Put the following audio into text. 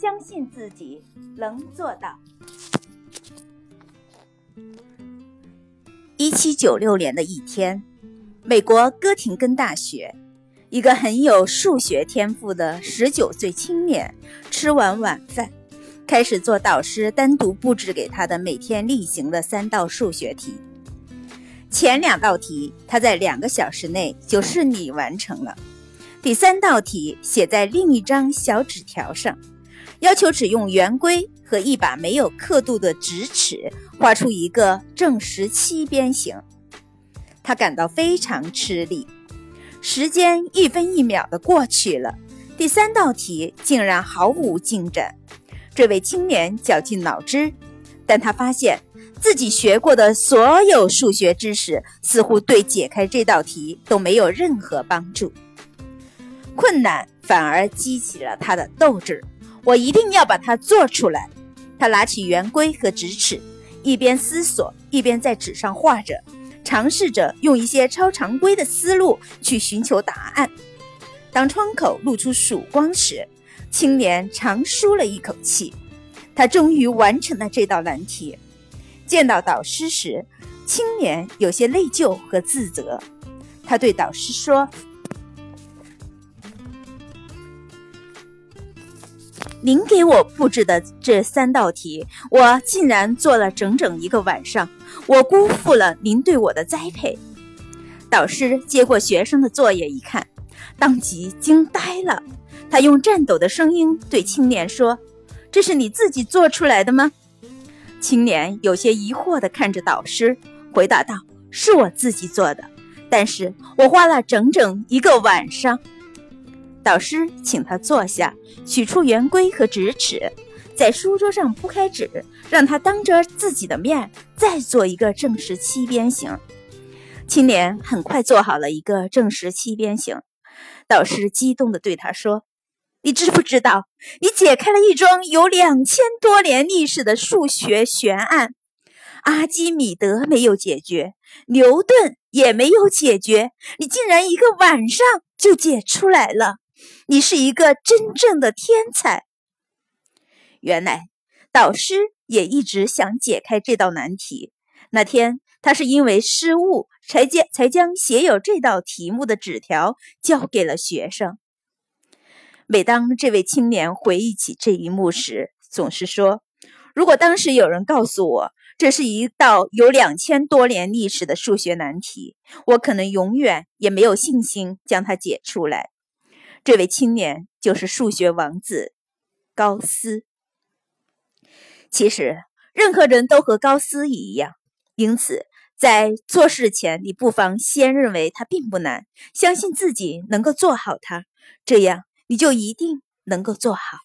相信自己能做到。一七九六年的一天，美国哥廷根大学，一个很有数学天赋的十九岁青年，吃完晚饭，开始做导师单独布置给他的每天例行的三道数学题。前两道题他在两个小时内就顺利完成了，第三道题写在另一张小纸条上。要求只用圆规和一把没有刻度的直尺画出一个正十七边形，他感到非常吃力。时间一分一秒的过去了，第三道题竟然毫无进展。这位青年绞尽脑汁，但他发现自己学过的所有数学知识似乎对解开这道题都没有任何帮助。困难反而激起了他的斗志。我一定要把它做出来。他拿起圆规和直尺，一边思索，一边在纸上画着，尝试着用一些超常规的思路去寻求答案。当窗口露出曙光时，青年长舒了一口气。他终于完成了这道难题。见到导师时，青年有些内疚和自责。他对导师说。您给我布置的这三道题，我竟然做了整整一个晚上，我辜负了您对我的栽培。导师接过学生的作业一看，当即惊呆了。他用颤抖的声音对青年说：“这是你自己做出来的吗？”青年有些疑惑地看着导师，回答道：“是我自己做的，但是我花了整整一个晚上。”导师请他坐下，取出圆规和直尺，在书桌上铺开纸，让他当着自己的面再做一个正十七边形。青年很快做好了一个正十七边形。导师激动地对他说：“你知不知道，你解开了一桩有两千多年历史的数学悬案？阿基米德没有解决，牛顿也没有解决，你竟然一个晚上就解出来了！”你是一个真正的天才。原来，导师也一直想解开这道难题。那天，他是因为失误，才将才将写有这道题目的纸条交给了学生。每当这位青年回忆起这一幕时，总是说：“如果当时有人告诉我，这是一道有两千多年历史的数学难题，我可能永远也没有信心将它解出来。”这位青年就是数学王子高斯。其实，任何人都和高斯一样，因此在做事前，你不妨先认为它并不难，相信自己能够做好它，这样你就一定能够做好。